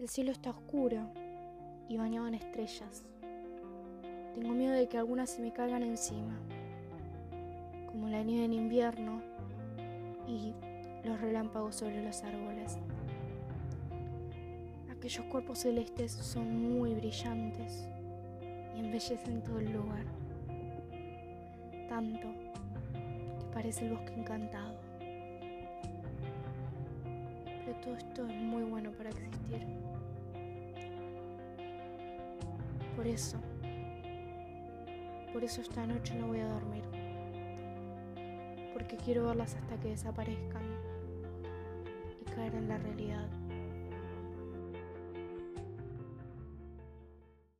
El cielo está oscuro y bañado en estrellas. Tengo miedo de que algunas se me caigan encima, como la nieve en invierno y los relámpagos sobre los árboles. Aquellos cuerpos celestes son muy brillantes y embellecen todo el lugar, tanto que parece el bosque encantado. Pero todo esto es muy bueno para existir. Por eso, por eso esta noche no voy a dormir. Porque quiero verlas hasta que desaparezcan y caer en la realidad.